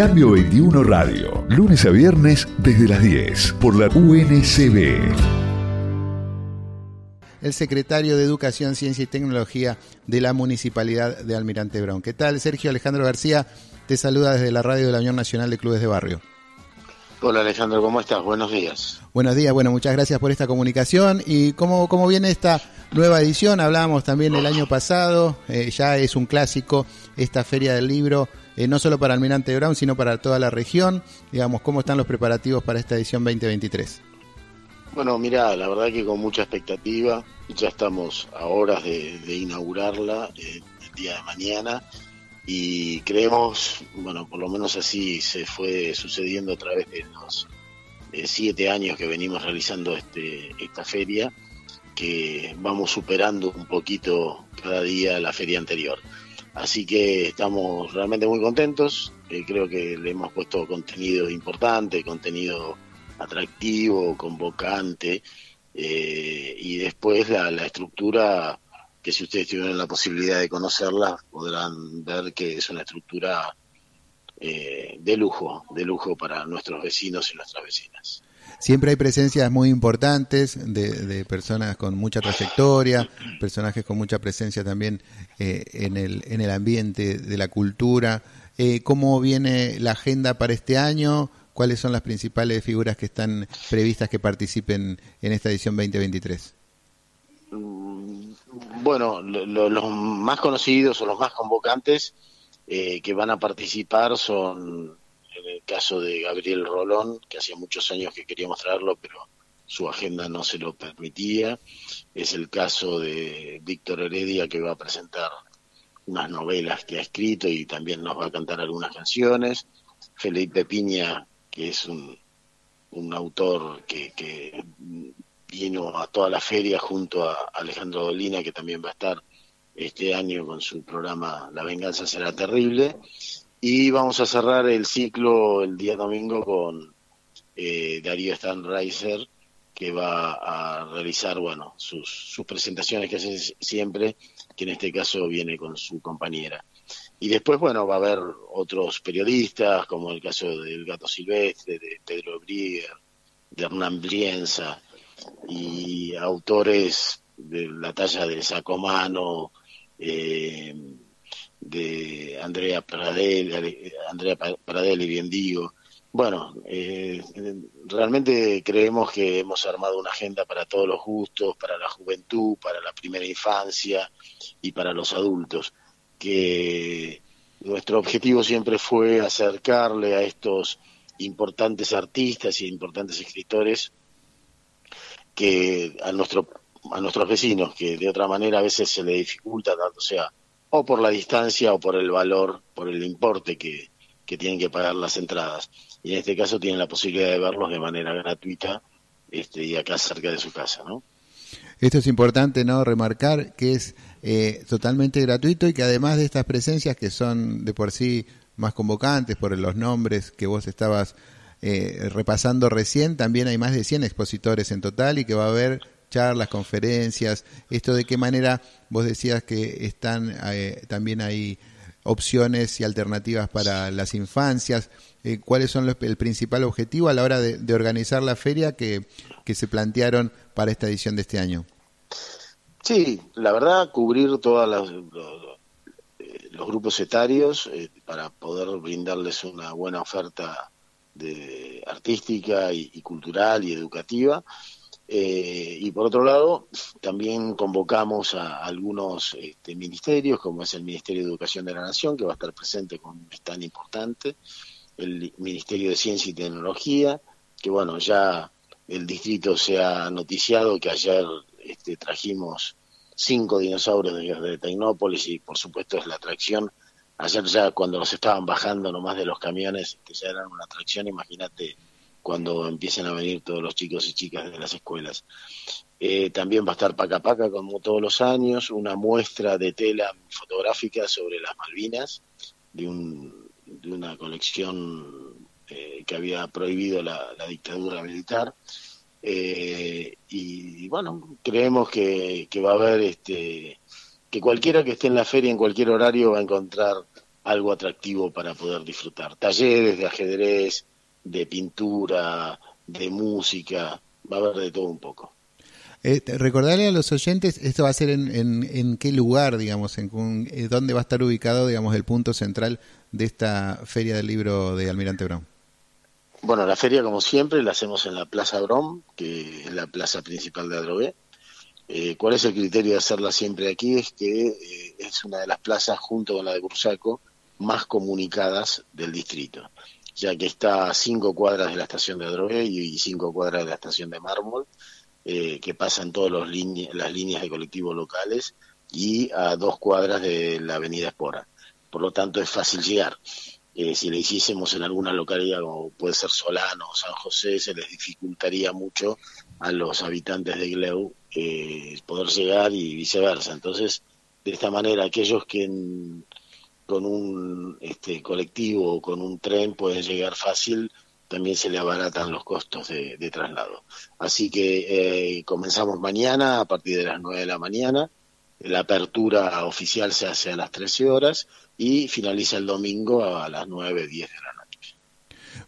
Cambio 21 Radio, lunes a viernes desde las 10 por la UNCB. El secretario de Educación, Ciencia y Tecnología de la Municipalidad de Almirante Brown. ¿Qué tal? Sergio Alejandro García te saluda desde la radio de la Unión Nacional de Clubes de Barrio. Hola Alejandro, ¿cómo estás? Buenos días. Buenos días, bueno, muchas gracias por esta comunicación. ¿Y cómo, cómo viene esta nueva edición? Hablábamos también el año pasado, eh, ya es un clásico esta feria del libro, eh, no solo para Almirante Brown, sino para toda la región. Digamos, ¿cómo están los preparativos para esta edición 2023? Bueno, mira, la verdad que con mucha expectativa, ya estamos a horas de, inaugurarla el día de mañana y creemos, bueno, por lo menos así se fue sucediendo a través de los eh, siete años que venimos realizando este, esta feria, que vamos superando un poquito cada día la feria anterior. Así que estamos realmente muy contentos, eh, creo que le hemos puesto contenido importante, contenido atractivo, convocante, eh, y después la, la estructura que si ustedes tuvieran la posibilidad de conocerla, podrán ver que es una estructura eh, de lujo, de lujo para nuestros vecinos y nuestras vecinas. Siempre hay presencias muy importantes de, personas con mucha trayectoria, personajes con mucha presencia también eh, en, el, en el ambiente de la cultura. Eh, ¿Cómo viene la agenda para este año? ¿Cuáles son las principales figuras que están previstas que participen en esta edición 2023? Bueno, los más conocidos o los más convocantes eh, que van a participar son, el caso de Gabriel Rolón, que hacía muchos años que quería mostrarlo, pero su agenda no se lo permitía. Es el caso de Víctor Heredia, que va a presentar unas novelas que ha escrito y también nos va a cantar algunas canciones. Felipe Piña, que es un, un autor que, que vino a toda la feria junto a Alejandro Dolina, que también va a estar este año con su programa La venganza será terrible. Y vamos a cerrar el ciclo el día domingo con eh, Darío Stanreiser, que va a realizar bueno sus, sus presentaciones que hace siempre, que en este caso viene con su compañera. Y después, bueno, va a haber otros periodistas, como el caso del Gato Silvestre, de Pedro Brieger, de Hernán Brienza, y autores de la talla de Sacomano, eh, de Andrea Pradelli, Andrea Pradelli, bien digo. Bueno, eh, realmente creemos que hemos armado una agenda para todos los gustos, para la juventud, para la primera infancia y para los adultos, que nuestro objetivo siempre fue acercarle a estos importantes artistas y importantes escritores que a nuestro a nuestros vecinos que de otra manera a veces se le dificulta tanto sea o por la distancia o por el valor por el importe que, que tienen que pagar las entradas. Y en este caso tienen la posibilidad de verlos de manera gratuita este y acá cerca de su casa no esto es importante no remarcar que es eh, totalmente gratuito y que además de estas presencias que son de por sí más convocantes por los nombres que vos estabas eh, repasando recién, también hay más de 100 expositores en total y que va a haber charlas, conferencias, esto de qué manera vos decías que están eh, también hay opciones y alternativas para las infancias, eh, cuáles son el principal objetivo a la hora de, organizar la feria que, que, se plantearon para esta edición de este año. Sí, la verdad, cubrir todos los, los, grupos etarios para poder brindarles una buena oferta de artística y, cultural y educativa. Eh, y por otro lado, también convocamos a algunos este, ministerios, como es el Ministerio de Educación de la Nación, que va a estar presente con un tan importante, el Ministerio de Ciencia y Tecnología, que bueno, ya el distrito se ha noticiado que ayer este, trajimos cinco dinosaurios de, de Tecnópolis y por supuesto es la atracción. Ayer ya cuando los estaban bajando nomás de los camiones, que ya eran una atracción, imagínate cuando empiecen a venir todos los chicos y chicas de las escuelas. Eh, también va a estar Paca Paca, como todos los años, una muestra de tela fotográfica sobre las Malvinas, de, un, de una colección eh, que había prohibido la, dictadura militar. Eh, y, bueno, creemos que, que va a haber este que cualquiera que esté en la feria en cualquier horario va a encontrar algo atractivo para poder disfrutar. Talleres de ajedrez, de pintura, de música, va a haber de todo un poco. Eh, recordarle a los oyentes, esto va a ser en, en, qué lugar, digamos, en, eh, dónde va a estar ubicado, digamos, el punto central de esta feria del libro de Almirante Brown. Bueno, la feria, como siempre, la hacemos en la Plaza Brom, que es la plaza principal de Adrogué. Eh, ¿Cuál es el criterio de hacerla siempre aquí? Es que eh, es una de las plazas, junto con la de Bursaco, más comunicadas del distrito, ya que está a cinco cuadras de la estación de Adrogué y cinco cuadras de la estación de Mármol, eh, que pasan todas las líneas de colectivos locales, y a dos cuadras de la avenida Espora. Por lo tanto, es fácil llegar. Eh, si le hiciésemos en alguna localidad como puede ser Solano o San José, se les dificultaría mucho a los habitantes de Gleu eh, poder llegar y viceversa. Entonces, de esta manera, aquellos que con un este, colectivo o con un tren pueden llegar fácil, también se le abaratan los costos de, traslado. Así que eh, comenzamos mañana a partir de las 9 de la mañana. La apertura oficial se hace a las 13 horas y finaliza el domingo a las 9, 10 de la noche.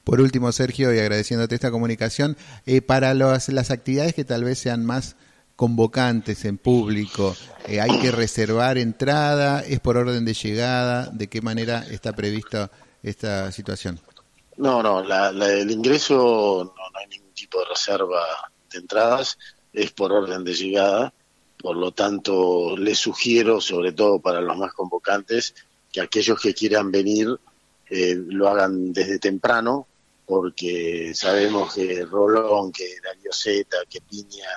Por último, Sergio, y agradeciéndote esta comunicación, eh, para las actividades que tal vez sean más convocantes en público, eh, ¿hay que reservar entrada? ¿Es por orden de llegada? ¿De qué manera está prevista esta situación? No, no, el ingreso no, hay ningún tipo de reserva de entradas, es por orden de llegada, por lo tanto les sugiero, sobre todo para los más convocantes, que aquellos que quieran venir eh, lo hagan desde temprano, porque sabemos que Rolón, que Darío Zeta, que Piña,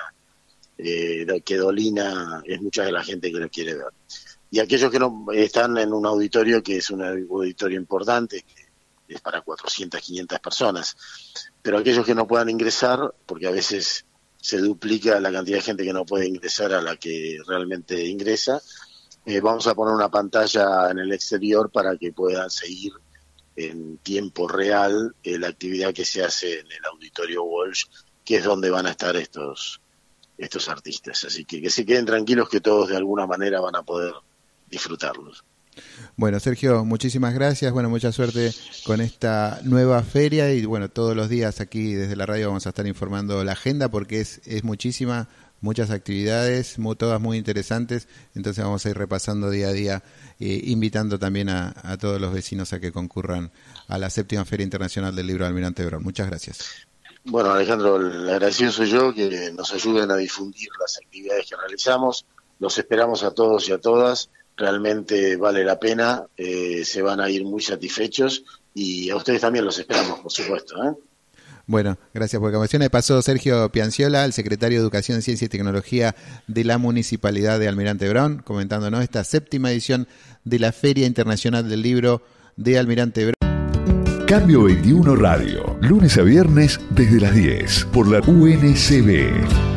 eh, que Dolina, es mucha de la gente que lo quiere ver. Y aquellos que no están en un auditorio que es un auditorio importante, que es para 400, 500 personas. Pero aquellos que no puedan ingresar, porque a veces se duplica la cantidad de gente que no puede ingresar a la que realmente ingresa, eh, vamos a poner una pantalla en el exterior para que puedan seguir en tiempo real eh, la actividad que se hace en el auditorio Walsh, que es donde van a estar estos, estos artistas. Así que que se queden tranquilos que todos de alguna manera van a poder disfrutarlos. Bueno, Sergio, muchísimas gracias. Bueno, mucha suerte con esta nueva feria y bueno, todos los días aquí desde la radio vamos a estar informando la agenda porque es, es muchísima, muchas actividades, todas muy interesantes. Entonces vamos a ir repasando día a día, eh, invitando también a, todos los vecinos a que concurran a la séptima Feria Internacional del Libro de Almirante Brown. Muchas gracias. Bueno, Alejandro, el agradecido soy yo que nos ayuden a difundir las actividades que realizamos. Los esperamos a todos y a todas realmente vale la pena, eh, se van a ir muy satisfechos y a ustedes también los esperamos, por supuesto. ¿eh? Bueno, gracias por la conversación. Pasó Sergio Pianciola, el secretario de Educación, Ciencia y Tecnología de la Municipalidad de Almirante Brown, comentándonos esta séptima edición de la Feria Internacional del Libro de Almirante Brown. Cambio 21 Radio, lunes a viernes desde las 10 por la UNCB.